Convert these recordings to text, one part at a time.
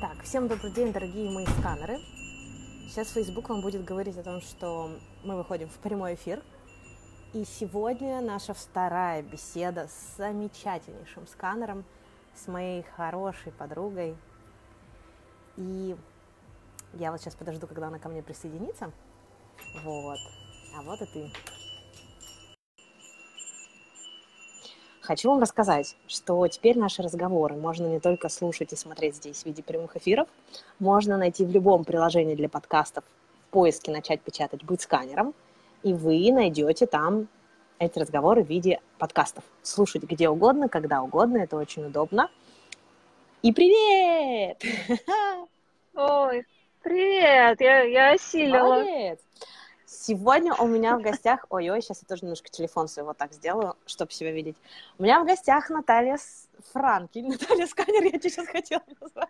Так, всем добрый день, дорогие мои сканеры. Сейчас Facebook вам будет говорить о том, что мы выходим в прямой эфир. И сегодня наша вторая беседа с замечательнейшим сканером, с моей хорошей подругой. И я вот сейчас подожду, когда она ко мне присоединится. Вот. А вот и ты. Хочу вам рассказать, что теперь наши разговоры можно не только слушать и смотреть здесь в виде прямых эфиров, можно найти в любом приложении для подкастов в поиске «Начать печатать. Быть сканером», и вы найдете там эти разговоры в виде подкастов. Слушать где угодно, когда угодно, это очень удобно. И привет! Ой, привет! Я, я осилила. Молодец! Сегодня у меня в гостях... Ой-ой, сейчас я тоже немножко телефон свой вот так сделаю, чтобы себя видеть. У меня в гостях Наталья Франкель. Наталья Сканер, я тебе сейчас хотела назвать.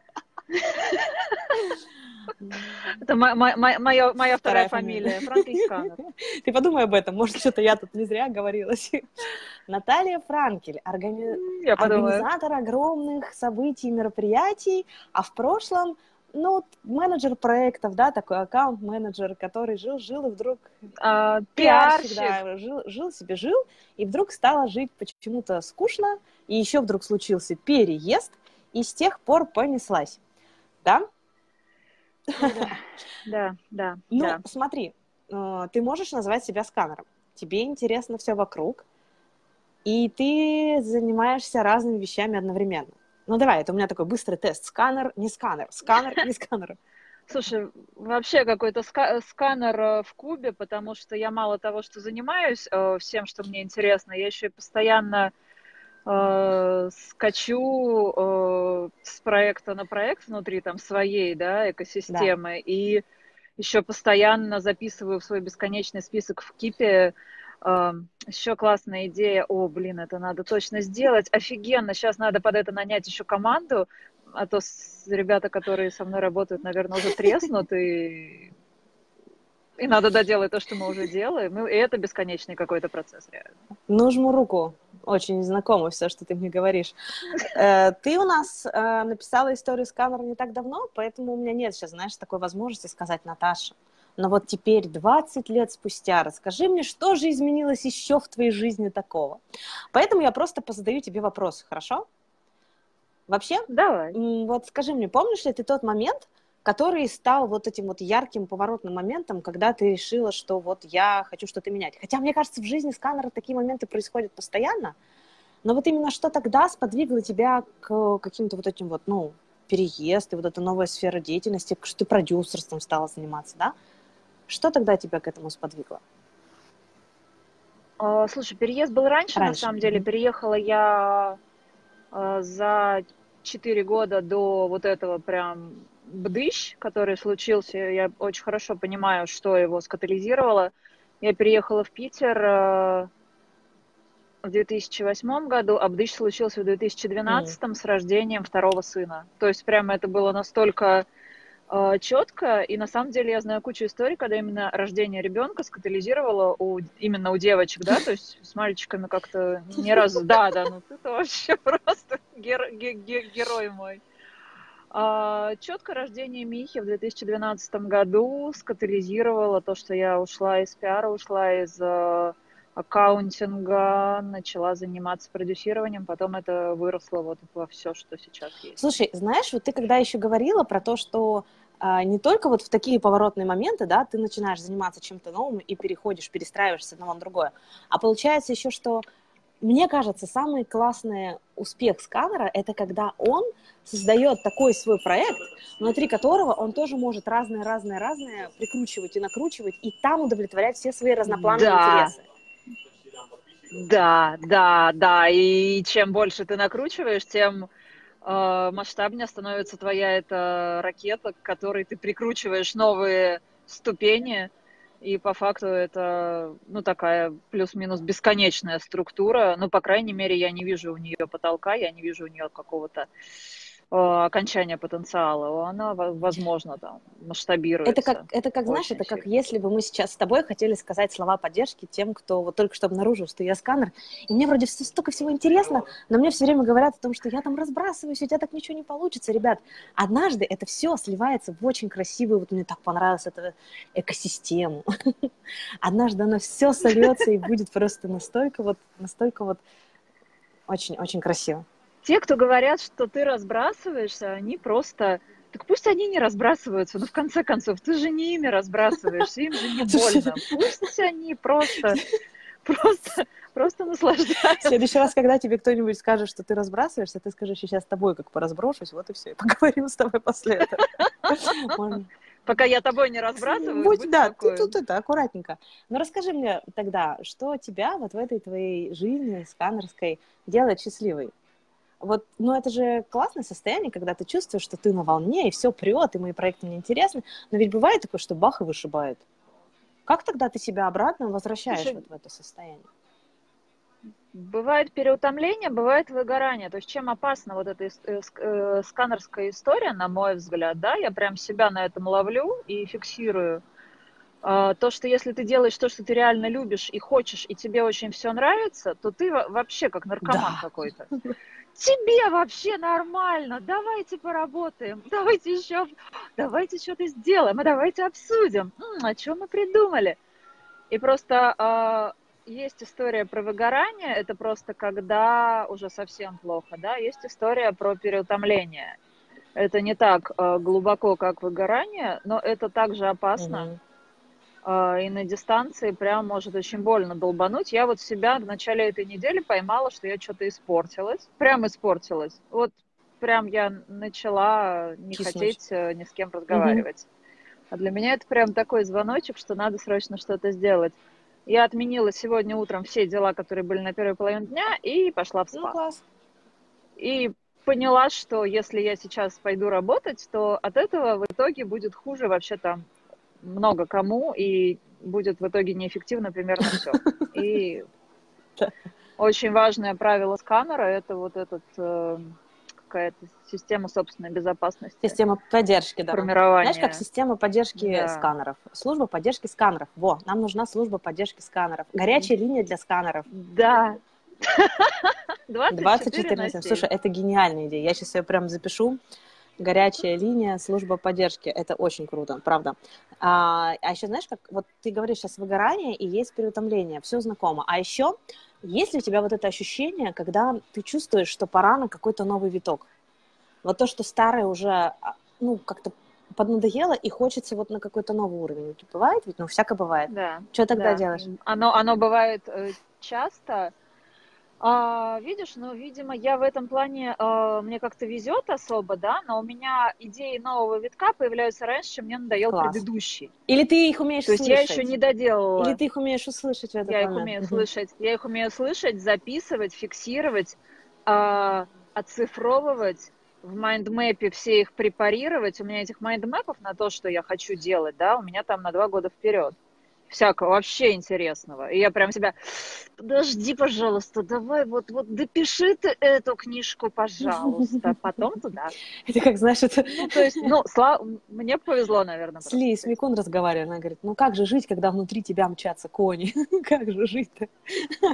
Это моя, вторая фамилия, Франкель. Ты подумай об этом, может, что-то я тут не зря говорила. Наталья Франкель, органи... организатор огромных событий, мероприятий, а в прошлом ну, менеджер проектов, да, такой аккаунт-менеджер, который жил, жил и вдруг а, пиарщик, да, жил, жил себе, жил, и вдруг стало жить почему-то скучно, и еще вдруг случился переезд, и с тех пор понеслась, да? Да, да, Ну, да. смотри, э, ты можешь назвать себя сканером, тебе интересно все вокруг, и ты занимаешься разными вещами одновременно. Ну давай, это у меня такой быстрый тест. Сканер, не сканер. Сканер, не сканер. Слушай, вообще какой-то ска- сканер э, в кубе, потому что я мало того, что занимаюсь э, всем, что мне интересно, я еще и постоянно э, скачу э, с проекта на проект внутри там своей, да, экосистемы, да. и еще постоянно записываю в свой бесконечный список в Кипе еще классная идея, о, блин, это надо точно сделать, офигенно, сейчас надо под это нанять еще команду, а то ребята, которые со мной работают, наверное, уже треснут, и, и надо доделать то, что мы уже делаем, и это бесконечный какой-то процесс, реально. Ну, жму руку. Очень знакомо все, что ты мне говоришь. Э, ты у нас э, написала историю сканера не так давно, поэтому у меня нет сейчас, знаешь, такой возможности сказать, Наташа, но вот теперь, 20 лет спустя, расскажи мне, что же изменилось еще в твоей жизни такого. Поэтому я просто позадаю тебе вопросы, хорошо? Вообще? Давай. Вот скажи мне, помнишь ли ты тот момент, который стал вот этим вот ярким поворотным моментом, когда ты решила, что вот я хочу что-то менять. Хотя, мне кажется, в жизни сканера такие моменты происходят постоянно, но вот именно что тогда сподвигло тебя к каким-то вот этим вот, ну, переезд и вот эта новая сфера деятельности, что ты продюсерством стала заниматься, да? Что тогда тебя к этому сподвигло? А, слушай, переезд был раньше, раньше. на самом деле. Переехала я а, за 4 года до вот этого прям бдыщ, который случился. Я очень хорошо понимаю, что его скатализировало. Я переехала в Питер а, в 2008 году, а бдыщ случился в 2012 mm. с рождением второго сына. То есть прямо это было настолько четко, и на самом деле я знаю кучу историй, когда именно рождение ребенка скатализировало у, именно у девочек, да, то есть с мальчиками как-то ни разу, да, да, ну ты-то вообще просто гер, ге, ге, герой мой. А, четко рождение Михи в 2012 году скатализировало то, что я ушла из пиара, ушла из uh, аккаунтинга, начала заниматься продюсированием, потом это выросло вот во все, что сейчас есть. Слушай, знаешь, вот ты когда еще говорила про то, что а, не только вот в такие поворотные моменты, да, ты начинаешь заниматься чем-то новым и переходишь, перестраиваешься одного на другое, а получается еще, что мне кажется, самый классный успех сканера – это когда он создает такой свой проект, внутри которого он тоже может разные-разные-разные прикручивать и накручивать, и там удовлетворять все свои разноплановые да. интересы. Да, да, да. И чем больше ты накручиваешь, тем э, масштабнее становится твоя эта ракета, к которой ты прикручиваешь новые ступени. И по факту это, ну, такая плюс-минус бесконечная структура. Ну, по крайней мере, я не вижу у нее потолка, я не вижу у нее какого-то Э, окончания потенциала, она, возможно, там, масштабируется. Это как, это как знаешь, это как если бы мы сейчас с тобой хотели сказать слова поддержки тем, кто вот только что обнаружил, что я сканер, и мне вроде столько всего интересно, но мне все время говорят о том, что я там разбрасываюсь, у тебя так ничего не получится. Ребят, однажды это все сливается в очень красивую, вот мне так понравилось это экосистему. Однажды оно все сольется и будет просто настолько вот, настолько вот очень-очень красиво. Те, кто говорят, что ты разбрасываешься, они просто... Так пусть они не разбрасываются, но в конце концов, ты же не ими разбрасываешься, им же не больно. Пусть они просто, просто, просто наслаждаются. В следующий раз, когда тебе кто-нибудь скажет, что ты разбрасываешься, ты скажешь, сейчас с тобой как поразброшусь, вот и все, и поговорим с тобой после этого. Пока я тобой не разбрасываюсь, будь, будь да, ты тут это, аккуратненько. Но расскажи мне тогда, что тебя вот в этой твоей жизни сканерской делает счастливой? Вот, ну это же классное состояние, когда ты чувствуешь, что ты на волне, и все прет, и мои проекты мне интересны. Но ведь бывает такое, что бах и вышибает. Как тогда ты себя обратно возвращаешь Слушай, вот в это состояние? Бывает переутомление, бывает выгорание. То есть чем опасна вот эта э, э, сканерская история, на мой взгляд, да, я прям себя на этом ловлю и фиксирую. А, то, что если ты делаешь то, что ты реально любишь и хочешь, и тебе очень все нравится, то ты вообще как наркоман да. какой-то тебе вообще нормально, давайте поработаем, давайте еще, давайте что-то сделаем, а давайте обсудим, о чем мы придумали. И просто э, есть история про выгорание, это просто когда уже совсем плохо, да, есть история про переутомление. Это не так э, глубоко, как выгорание, но это также опасно. Mm-hmm а, и на дистанции прям может очень больно долбануть. Я вот себя в начале этой недели поймала, что я что-то испортилась. Прям испортилась. Вот прям я начала не Киснуть. хотеть э, ни с кем разговаривать. Угу. А для меня это прям такой звоночек, что надо срочно что-то сделать. Я отменила сегодня утром все дела, которые были на первой половине дня, и пошла в ну, спа. Ну, класс. И поняла, что если я сейчас пойду работать, то от этого в итоге будет хуже вообще там много кому, и будет в итоге неэффективно примерно все. И очень важное правило сканера – это вот этот э, какая-то система собственной безопасности. Система поддержки, да. Формирования. Знаешь, как система поддержки да. сканеров. Служба поддержки сканеров. Во, нам нужна служба поддержки сканеров. Горячая линия для сканеров. Да. 24, 24 на 7. Слушай, это гениальная идея. Я сейчас ее прям запишу горячая линия, служба поддержки. Это очень круто, правда. А, а еще, знаешь, как вот ты говоришь сейчас выгорание и есть переутомление, все знакомо. А еще есть ли у тебя вот это ощущение, когда ты чувствуешь, что пора на какой-то новый виток? Вот то, что старое уже, а, ну, как-то поднадоело, и хочется вот на какой-то новый уровень. Бывает ведь? Ну, всякое бывает. Да. Что тогда да. делаешь? Оно, оно бывает э, часто, а, видишь, ну, видимо, я в этом плане, э, мне как-то везет особо, да, но у меня идеи нового витка появляются раньше, чем мне надоел Класс. предыдущий. Или ты их умеешь То слышать? То есть я еще не доделала. Или ты их умеешь услышать в этот Я момент? их умею слышать. Я их умею слышать, записывать, фиксировать, э, оцифровывать, в майндмэпе все их препарировать. У меня этих майндмэпов на то, что я хочу делать, да, у меня там на два года вперед всякого вообще интересного. И я прям себя, подожди, пожалуйста, давай вот, вот допиши ты эту книжку, пожалуйста, потом туда. Это как, знаешь, это... Ну, то есть, ну, слава... мне повезло, наверное. С Ли Смекун разговаривали, она говорит, ну как же жить, когда внутри тебя мчатся кони? как же жить-то?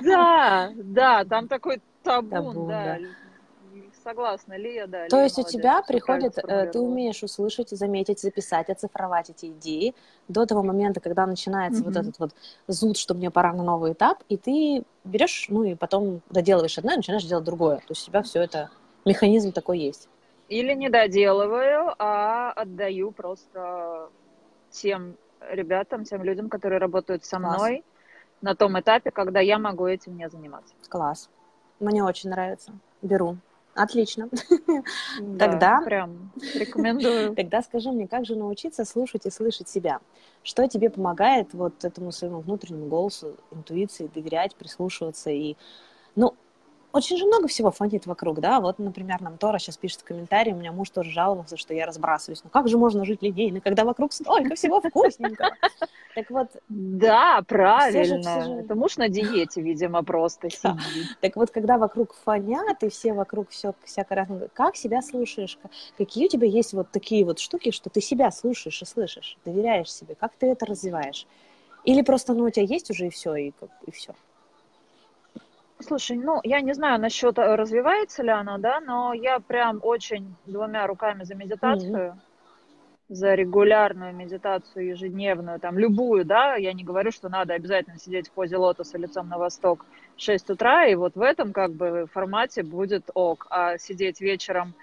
да, да, там такой табун, табун да. да согласна, Лия, да. То Лия есть молодец, у тебя приходит, э, ты умеешь услышать, заметить, записать, оцифровать эти идеи до того момента, когда начинается mm-hmm. вот этот вот зуд, что мне пора на новый этап, и ты берешь, ну и потом доделываешь одно и начинаешь делать другое. То есть у тебя все это, механизм такой есть. Или не доделываю, а отдаю просто тем ребятам, тем людям, которые работают со Класс. мной на том этапе, когда я могу этим не заниматься. Класс. Мне очень нравится. Беру. Отлично. Да, Тогда прям рекомендую. Тогда скажи мне, как же научиться слушать и слышать себя? Что тебе помогает вот этому своему внутреннему голосу, интуиции доверять, прислушиваться и, ну, очень же много всего фонит вокруг, да, вот, например, нам Тора сейчас пишет в комментарии, у меня муж тоже жаловался, что я разбрасываюсь, ну как же можно жить линейно, когда вокруг столько всего вкусненького? Так вот... Да, правильно. Это муж на диете, видимо, просто сидит. Так вот, когда вокруг фонят, и все вокруг все всякое разное, как себя слушаешь? Какие у тебя есть вот такие вот штуки, что ты себя слушаешь и слышишь, доверяешь себе? Как ты это развиваешь? Или просто, ну, у тебя есть уже и все, и, и все? Слушай, ну, я не знаю насчет э, развивается ли оно, да, но я прям очень двумя руками за медитацию, mm-hmm. за регулярную медитацию ежедневную, там, любую, да, я не говорю, что надо обязательно сидеть в позе лотоса лицом на восток в 6 утра, и вот в этом, как бы, формате будет ок, а сидеть вечером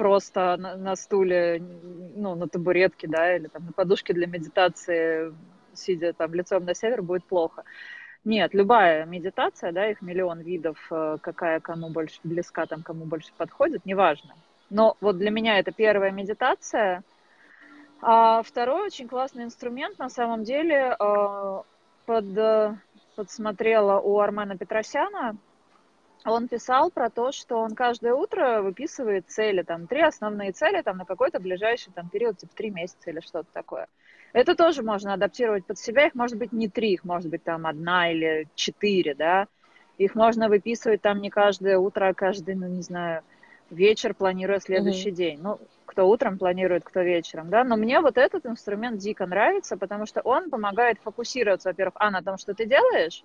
просто на, на стуле, ну, на табуретке, да, или там на подушке для медитации, сидя там лицом на север, будет плохо. Нет, любая медитация, да, их миллион видов, э, какая кому больше близка, там кому больше подходит, неважно. Но вот для меня это первая медитация. А второй очень классный инструмент, на самом деле, э, под, подсмотрела у Армена Петросяна. Он писал про то, что он каждое утро выписывает цели, там, три основные цели, там, на какой-то ближайший, там, период, типа, три месяца или что-то такое. Это тоже можно адаптировать под себя. Их может быть не три, их может быть там одна или четыре, да. Их можно выписывать там не каждое утро, а каждый, ну, не знаю, вечер, планируя следующий mm-hmm. день. Ну, кто утром планирует, кто вечером, да. Но мне вот этот инструмент дико нравится, потому что он помогает фокусироваться, во-первых, а, на том, что ты делаешь,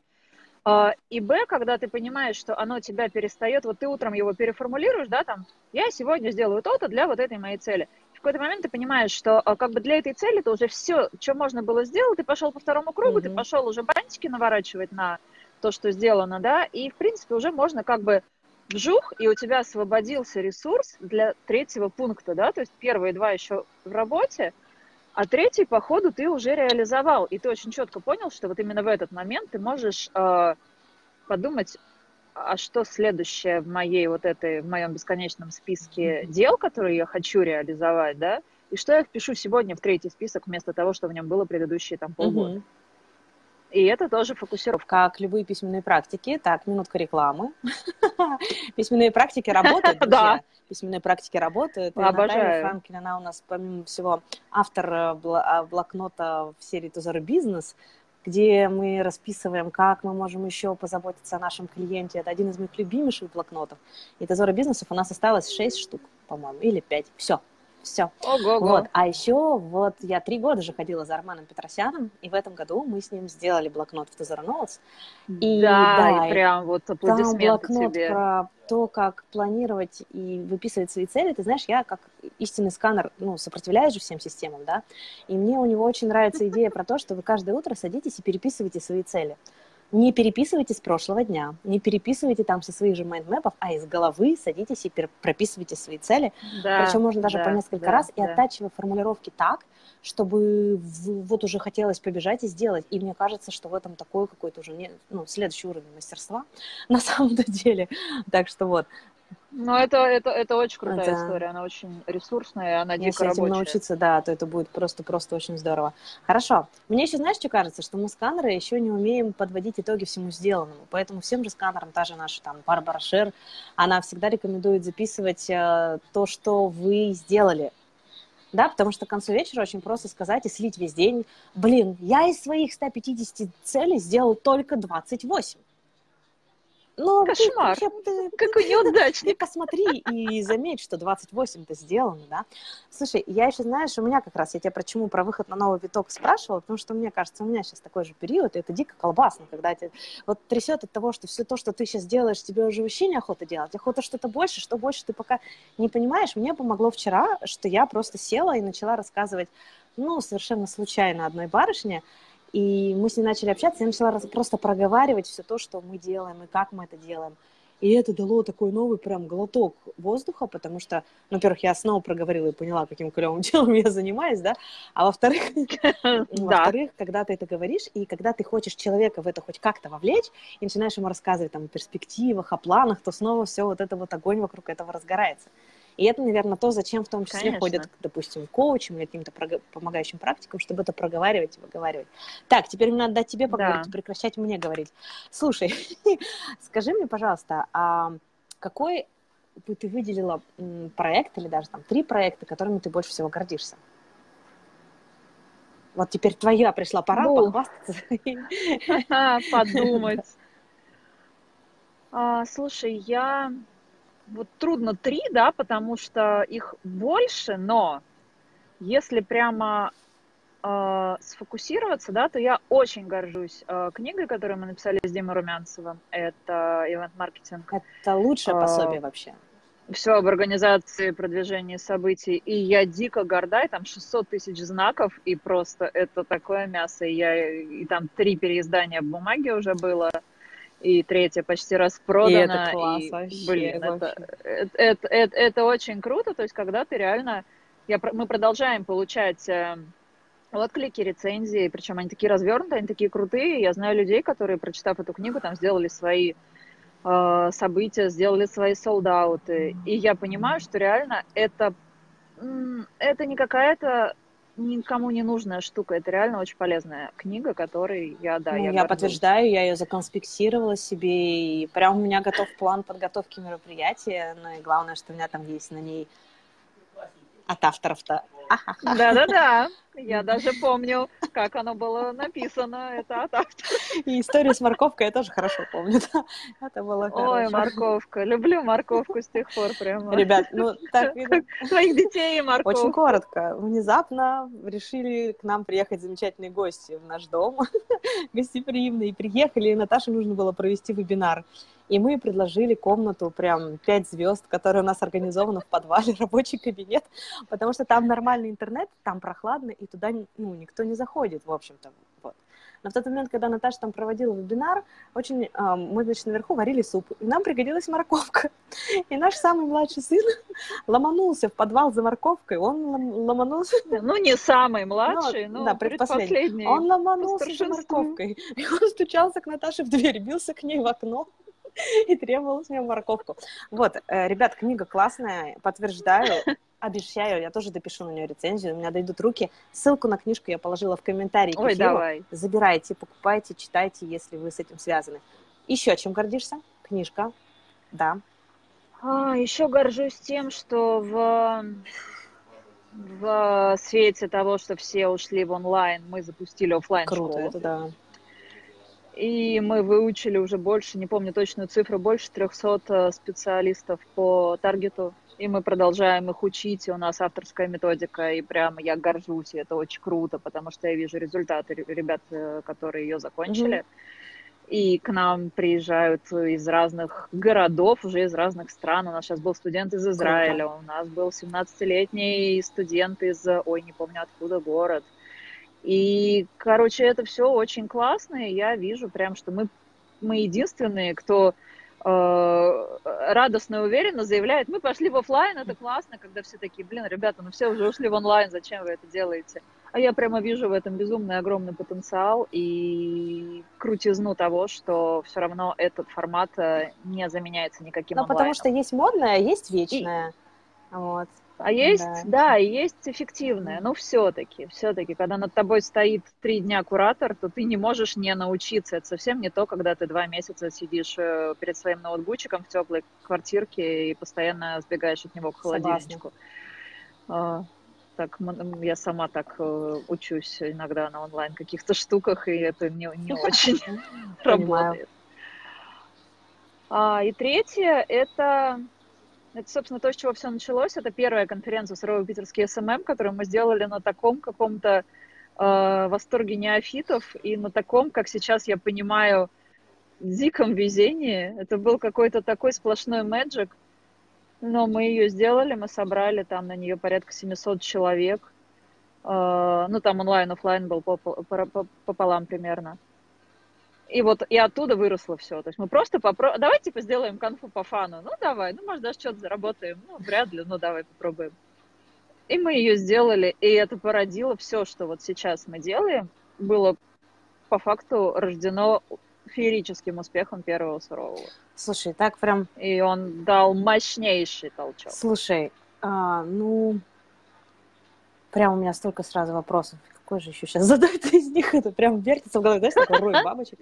и Б, когда ты понимаешь, что оно тебя перестает, вот ты утром его переформулируешь, да, там, я сегодня сделаю то-то для вот этой моей цели какой-то момент ты понимаешь, что а, как бы для этой цели ты уже все, что можно было сделать, ты пошел по второму кругу, mm-hmm. ты пошел уже бантики наворачивать на то, что сделано, да, и, в принципе, уже можно как бы вжух, и у тебя освободился ресурс для третьего пункта, да, то есть первые два еще в работе, а третий, по ходу, ты уже реализовал, и ты очень четко понял, что вот именно в этот момент ты можешь э, подумать, а что следующее в моей вот этой, в моем бесконечном списке дел, которые я хочу реализовать, да, и что я впишу сегодня в третий список вместо того, что в нем было предыдущие там полгода. И это тоже фокусировка. Как любые письменные практики. Так, минутка рекламы. Письменные практики работают, друзья. Письменные практики работают. Обожаю. Франклин, она у нас, помимо всего, автор э, а, блокнота в серии Тузор Бизнес где мы расписываем, как мы можем еще позаботиться о нашем клиенте. Это один из моих любимейших блокнотов. И Тезора бизнесов у нас осталось 6 штук, по-моему, или 5. Все. Все. Ого-го. Вот. А еще вот я три года же ходила за Арманом Петросяном, и в этом году мы с ним сделали блокнот в Notes. И, да, да, и прям вот аплодисменты там блокнот тебе. про то, как планировать и выписывать свои цели. Ты знаешь, я как истинный сканер, ну, сопротивляюсь же всем системам, да, и мне у него очень нравится идея про то, что вы каждое утро садитесь и переписываете свои цели не переписывайте с прошлого дня, не переписывайте там со своих же майндмэпов, а из головы садитесь и прописывайте свои цели. Да, Причем можно даже да, по несколько да, раз и да. оттачивая формулировки так, чтобы вот уже хотелось побежать и сделать. И мне кажется, что в этом такой какой-то уже не, ну, следующий уровень мастерства на самом деле. Так что вот. Ну, это, это, это очень крутая да. история, она очень ресурсная, она Если дико этим рабочая. научиться, да, то это будет просто-просто очень здорово. Хорошо. Мне еще, знаешь, что кажется, что мы сканеры еще не умеем подводить итоги всему сделанному, поэтому всем же сканерам, та же наша там Барбара Шер, она всегда рекомендует записывать э, то, что вы сделали, да, потому что к концу вечера очень просто сказать и слить весь день, блин, я из своих 150 целей сделал только 28. Ну, Кошмар. Ты, ты, Какой неудачник. Ты посмотри и заметь, что 28-то сделано, да. Слушай, я еще, знаешь, у меня как раз, я тебя почему про выход на новый виток спрашивала, потому что мне кажется, у меня сейчас такой же период, и это дико колбасно, когда тебя вот трясет от того, что все то, что ты сейчас делаешь, тебе уже вообще неохота делать, охота что-то больше, что больше ты пока не понимаешь. Мне помогло вчера, что я просто села и начала рассказывать, ну, совершенно случайно одной барышне, и мы с ней начали общаться, я начала просто проговаривать все то, что мы делаем и как мы это делаем. И это дало такой новый прям глоток воздуха, потому что, ну, во-первых, я снова проговорила и поняла, каким клевым делом я занимаюсь, да, а во-вторых, во-вторых, когда ты это говоришь, и когда ты хочешь человека в это хоть как-то вовлечь, и начинаешь ему рассказывать там о перспективах, о планах, то снова все вот это вот огонь вокруг этого разгорается. И это, наверное, то, зачем в том числе Конечно. ходят, допустим, коучам или каким-то помогающим практикам, чтобы это проговаривать и выговаривать. Так, теперь мне надо дать тебе поговорить, да. прекращать мне говорить. Слушай, скажи мне, пожалуйста, а какой бы ты выделила проект или даже там три проекта, которыми ты больше всего гордишься? Вот теперь твоя пришла пора ну, похвастаться. Подумать. А, слушай, я... Вот трудно три, да, потому что их больше, но если прямо э, сфокусироваться, да, то я очень горжусь э, книгой, которую мы написали с Димой Румянцевым. Это ивент-маркетинг. Это лучшее пособие вообще все об организации продвижения событий, и я дико горда, и там 600 тысяч знаков, и просто это такое мясо, и, я, и там три переиздания в бумаге уже было, и третье почти распродано. И это класс и, вообще. Блин, вообще. Это, это, это, это очень круто, то есть когда ты реально... Я, мы продолжаем получать э, отклики, рецензии, причем они такие развернутые, они такие крутые. Я знаю людей, которые, прочитав эту книгу, там сделали свои Э, события, сделали свои солдаты. И я понимаю, что реально это, это не какая-то никому не нужная штука. Это реально очень полезная книга, которой я, да, ну, я, я подтверждаю, я ее законспектировала себе, и прям у меня готов план подготовки мероприятия, ну и главное, что у меня там есть на ней от авторов-то да-да-да. Я даже помню, как оно было написано. Это от автора. И историю с морковкой я тоже хорошо помню. Это было Ой, морковка. Люблю морковку с тех пор прямо. Ребят, ну так... Твоих детей и морковку. Очень коротко. Внезапно решили к нам приехать замечательные гости в наш дом. Гостеприимные. Приехали, и Наташе нужно было провести вебинар. И мы предложили комнату, прям пять звезд, которая у нас организована в подвале, рабочий кабинет, потому что там нормальный интернет, там прохладно, и туда ну, никто не заходит, в общем-то. Вот. Но в тот момент, когда Наташа там проводила вебинар, очень, э, мы, значит, наверху варили суп, и нам пригодилась морковка. И наш самый младший сын ломанулся в подвал за морковкой, он ломанулся... Ну, не самый младший, но, но да, предпоследний. Он ломанулся за морковкой. И он стучался к Наташе в дверь, бился к ней в окно. и требовал с меня морковку. Вот, э, ребят, книга классная, подтверждаю, обещаю, я тоже допишу на нее рецензию, у меня дойдут руки. Ссылку на книжку я положила в комментарии Ой, давай. Забирайте, покупайте, читайте, если вы с этим связаны. Еще чем гордишься? Книжка, да. А, еще горжусь тем, что в в свете того, что все ушли в онлайн, мы запустили офлайн школу. Круто, это да. И мы выучили уже больше, не помню точную цифру, больше 300 э, специалистов по таргету. И мы продолжаем их учить, и у нас авторская методика, и прямо я горжусь, и это очень круто, потому что я вижу результаты ребят, э, которые ее закончили. Mm-hmm. И к нам приезжают из разных городов, уже из разных стран. У нас сейчас был студент из Израиля, Круто. у нас был 17-летний студент из, ой, не помню откуда город. И, короче, это все очень классно, и я вижу прям, что мы, мы единственные, кто э, радостно и уверенно заявляет, мы пошли в офлайн, это классно, когда все такие, блин, ребята, ну все уже ушли в онлайн, зачем вы это делаете? А я прямо вижу в этом безумный огромный потенциал и крутизну того, что все равно этот формат э, не заменяется никаким Ну, потому что есть модное, а есть вечное. И... Вот. А есть, да, да и есть эффективное. Но все-таки, все-таки, когда над тобой стоит три дня куратор, то ты не можешь не научиться. Это совсем не то, когда ты два месяца сидишь э, перед своим ноутбучиком в теплой квартирке и постоянно сбегаешь от него к холодильнику. А, так, я сама так э, учусь иногда на онлайн каких-то штуках, и это не, не очень работает. А, и третье это это, собственно, то, с чего все началось. Это первая конференция «Суровый питерский SMM», которую мы сделали на таком каком-то э, восторге неофитов и на таком, как сейчас я понимаю, диком везении. Это был какой-то такой сплошной magic. Но мы ее сделали, мы собрали там на нее порядка 700 человек. Э, ну, там онлайн, офлайн был пополам примерно. И вот и оттуда выросло все. То есть мы просто попробуем, давай типа сделаем конфу по фану. Ну давай, ну может даже что-то заработаем. Ну вряд ли, ну давай попробуем. И мы ее сделали, и это породило все, что вот сейчас мы делаем, было по факту рождено феерическим успехом первого сурового. Слушай, так прям... И он дал мощнейший толчок. Слушай, А, ну, прям у меня столько сразу вопросов. Какой же еще сейчас задать из них? Это прям вертится в голове, знаешь, такой рой бабочек.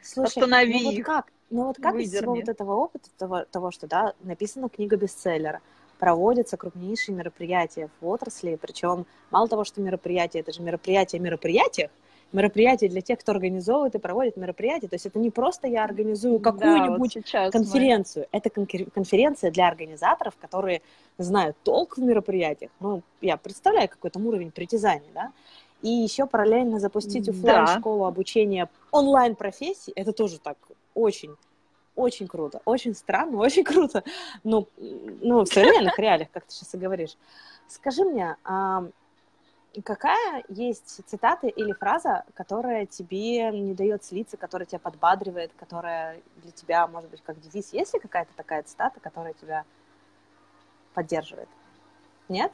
Слушай, Останови ну вот как, ну вот как из всего вот этого опыта, того, того, что, да, написана книга бестселлера, проводятся крупнейшие мероприятия в отрасли, причем мало того, что мероприятия, это же мероприятия мероприятиях, мероприятия для тех, кто организовывает и проводит мероприятия. То есть это не просто я организую какую-нибудь да, вот конференцию, мы... это конференция для организаторов, которые знают толк в мероприятиях. Ну, я представляю какой там уровень притязаний, да. И еще параллельно запустить офлайн школу да. обучения онлайн-профессий, это тоже так очень очень круто, очень странно, очень круто, ну, ну в современных реалиях, как ты сейчас и говоришь. Скажи мне, а какая есть цитата или фраза, которая тебе не дает слиться, которая тебя подбадривает, которая для тебя, может быть, как девиз? Есть ли какая-то такая цитата, которая тебя поддерживает? Нет?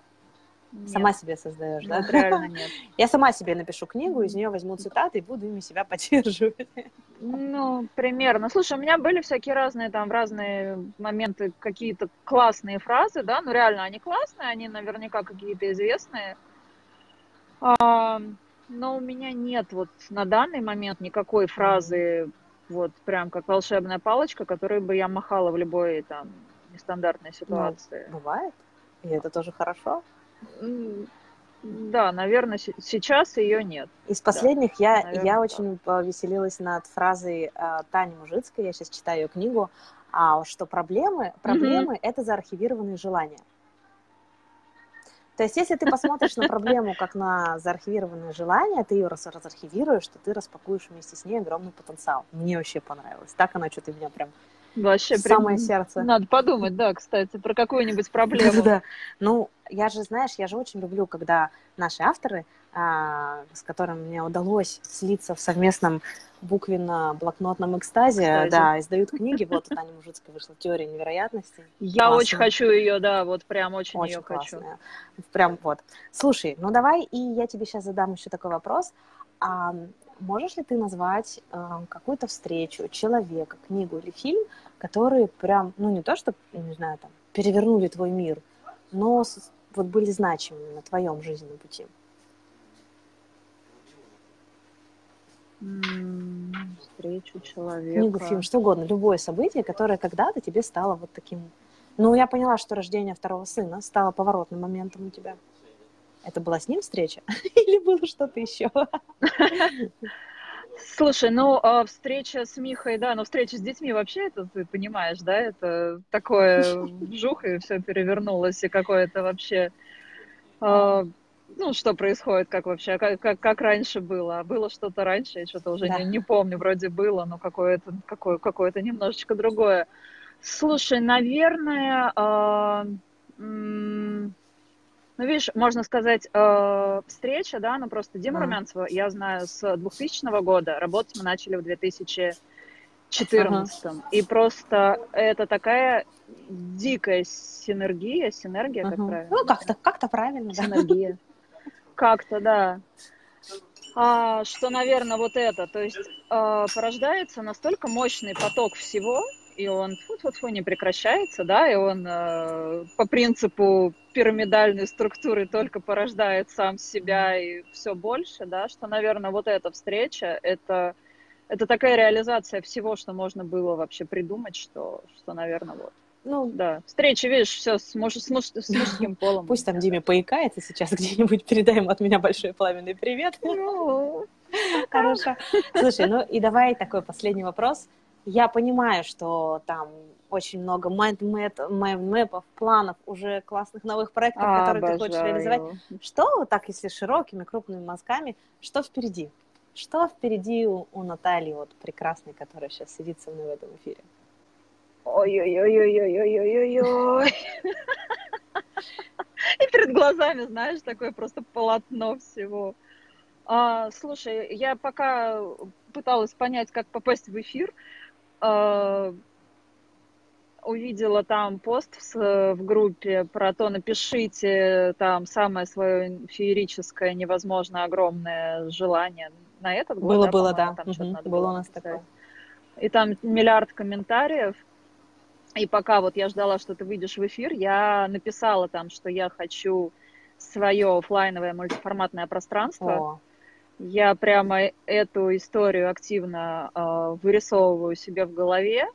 Нет. Сама себе создаешь, да? реально нет. Я сама себе напишу книгу, из нее возьму цитаты и буду ими себя поддерживать. Ну, примерно. Слушай, у меня были всякие разные там, в разные моменты какие-то классные фразы, да, ну реально они классные, они наверняка какие-то известные. Но у меня нет вот на данный момент никакой фразы, вот прям как волшебная палочка, которой бы я махала в любой там нестандартной ну, ситуации. Ну, бывает. И это тоже хорошо. Да, наверное, сейчас ее нет. Из последних да, я, наверное, я очень повеселилась над фразой э, Тани Мужицкой, я сейчас читаю ее книгу, а, что проблемы, проблемы mm-hmm. это заархивированные желания. То есть, если ты посмотришь на проблему как на заархивированное желание, ты ее раз разархивируешь, то ты распакуешь вместе с ней огромный потенциал. Мне вообще понравилось. Так она что-то меня прям Вообще, самое прям сердце. Надо подумать, да, кстати, про какую-нибудь проблему. Да, да. Ну, я же, знаешь, я же очень люблю, когда наши авторы, а, с которыми мне удалось слиться в совместном буквенно-блокнотном экстазе, Кстати. да, издают книги. Вот у Тани Мужицкой вышла «Теория невероятности». Я Классная. очень хочу ее, да, вот прям очень, очень ее хочу. Прям вот. Слушай, ну давай, и я тебе сейчас задам еще такой вопрос. А, можешь ли ты назвать а, какую-то встречу, человека, книгу или фильм, которые прям, ну не то, что, не знаю, там, перевернули твой мир, но вот были значимыми на твоем жизненном пути? Встречу человека. Книгу, фильм, что угодно, любое событие, которое когда-то тебе стало вот таким... Ну, я поняла, что рождение второго сына стало поворотным моментом у тебя. Это была с ним встреча? Или было что-то еще? Слушай, ну, а встреча с Михой, да, но встреча с детьми вообще, это ты понимаешь, да, это такое жух, и все перевернулось, и какое-то вообще, э, ну, что происходит, как вообще, как, как, как раньше было. А было что-то раньше, я что-то уже да. не, не помню, вроде было, но какое-то какое, какое-то немножечко другое. Слушай, наверное, э, ну, видишь, можно сказать, э, встреча, да, ну просто Дима mm. Румянцева, я знаю, с 2000 года, работать мы начали в 2014. Ага. И просто это такая дикая синергия, синергия, ага. как правильно? Ну, как-то как правильно, да. Синергия. Как-то, да. А, что, наверное, вот это, то есть э, порождается настолько мощный поток всего, и он фу-фу-фу не прекращается, да, и он э, по принципу пирамидальной структуры только порождает сам себя и все больше, да, что, наверное, вот эта встреча, это, это такая реализация всего, что можно было вообще придумать, что, что наверное, вот. Ну, да. Встречи, видишь, все с, муж, с, муж, с мужским полом. Пусть там Диме поикается сейчас где-нибудь, передаем от меня большой пламенный привет. Ну, Хорошо. Слушай, ну и давай такой последний вопрос я понимаю, что там очень много майндмэпов, планов, уже классных новых проектов, а, которые обожаю. ты хочешь реализовать. Что, так если широкими, крупными мазками, что впереди? Что впереди у, у Натальи, вот прекрасной, которая сейчас сидит со мной в этом эфире? Ой-ой-ой-ой-ой-ой-ой-ой. И перед глазами, знаешь, такое просто полотно всего. А, слушай, я пока пыталась понять, как попасть в эфир, увидела там пост в, в группе про то, напишите там самое свое феерическое, невозможно огромное желание на этот год. Было, да, было, да. Там угу, было у нас такое. И там миллиард комментариев. И пока вот я ждала, что ты выйдешь в эфир, я написала там, что я хочу свое офлайновое мультиформатное пространство. О. Я прямо эту историю активно э, вырисовываю себе в голове.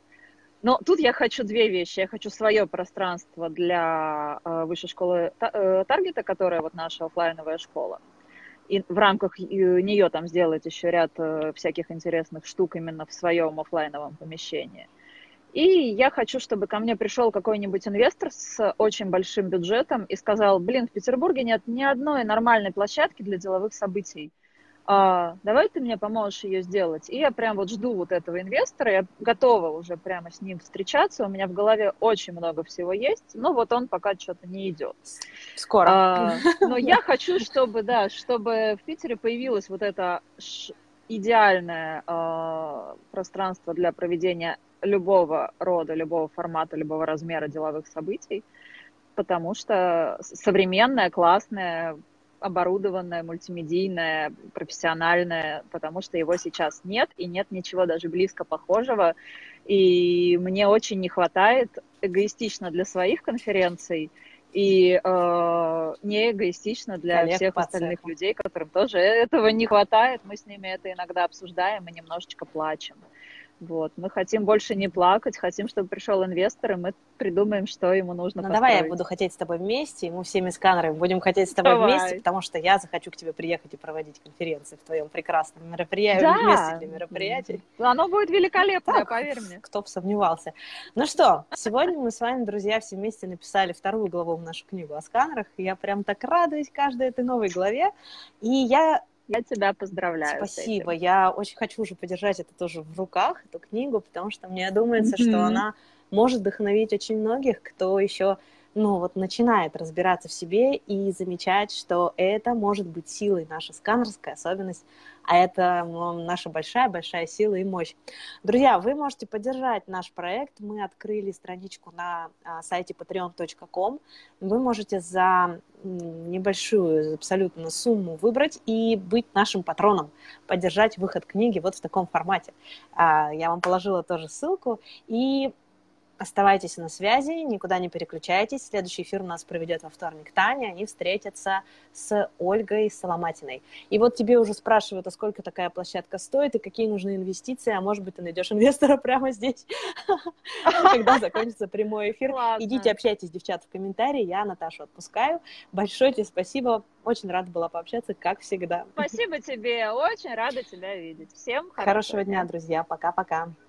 Но тут я хочу две вещи. Я хочу свое пространство для э, высшей школы э, Таргета, которая вот наша офлайновая школа. И в рамках нее там сделать еще ряд э, всяких интересных штук именно в своем офлайновом помещении. И я хочу, чтобы ко мне пришел какой-нибудь инвестор с очень большим бюджетом и сказал, блин, в Петербурге нет ни одной нормальной площадки для деловых событий. А, давай ты мне поможешь ее сделать. И я прям вот жду вот этого инвестора, я готова уже прямо с ним встречаться, у меня в голове очень много всего есть, но вот он пока что-то не идет. Скоро. А, но я хочу, чтобы, да, чтобы в Питере появилось вот это идеальное э, пространство для проведения любого рода, любого формата, любого размера деловых событий, потому что современное, классное, оборудованное, мультимедийное, профессиональное, потому что его сейчас нет, и нет ничего даже близко похожего. И мне очень не хватает эгоистично для своих конференций и э, не эгоистично для Коллег всех остальных людей, которым тоже этого не хватает. Мы с ними это иногда обсуждаем и немножечко плачем. Вот. Мы хотим больше не плакать, хотим, чтобы пришел инвестор, и мы придумаем, что ему нужно Ну, давай я буду хотеть с тобой вместе, и мы всеми сканерами будем хотеть с тобой давай. вместе, потому что я захочу к тебе приехать и проводить конференции в твоем прекрасном мероприятии, да. месте для мероприятий. Оно будет великолепно, так, поверь мне. Кто бы сомневался. Ну что, сегодня мы с вами, друзья, все вместе написали вторую главу в нашу книгу о сканерах. Я прям так радуюсь каждой этой новой главе. И я я тебя поздравляю. Спасибо. Я очень хочу уже подержать это тоже в руках, эту книгу, потому что мне думается, mm-hmm. что она может вдохновить очень многих, кто еще ну, вот начинает разбираться в себе и замечать, что это может быть силой, наша сканерская особенность, а это наша большая-большая сила и мощь. Друзья, вы можете поддержать наш проект. Мы открыли страничку на а, сайте patreon.com. Вы можете за небольшую абсолютно сумму выбрать и быть нашим патроном, поддержать выход книги вот в таком формате. А, я вам положила тоже ссылку. И Оставайтесь на связи, никуда не переключайтесь. Следующий эфир у нас проведет во вторник Таня. Они встретятся с Ольгой Соломатиной. И вот тебе уже спрашивают, а сколько такая площадка стоит и какие нужны инвестиции, а может быть, ты найдешь инвестора прямо здесь, когда закончится прямой эфир. Идите, общайтесь, девчат, в комментарии. Я Наташу отпускаю. Большое тебе спасибо. Очень рада была пообщаться, как всегда. Спасибо тебе. Очень рада тебя видеть. Всем хорошего, хорошего дня, друзья. Пока-пока.